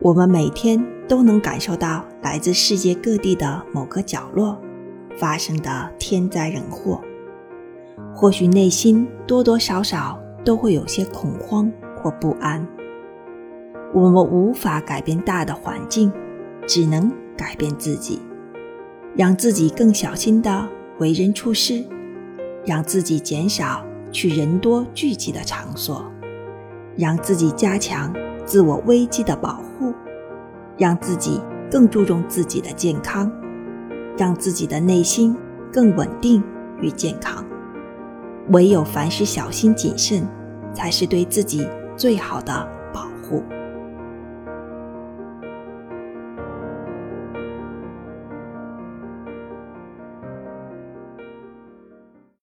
我们每天都能感受到来自世界各地的某个角落发生的天灾人祸，或许内心多多少少都会有些恐慌或不安。我们无法改变大的环境，只能改变自己，让自己更小心的为人处事，让自己减少去人多聚集的场所，让自己加强自我危机的保护，让自己更注重自己的健康，让自己的内心更稳定与健康。唯有凡事小心谨慎，才是对自己最好的保护。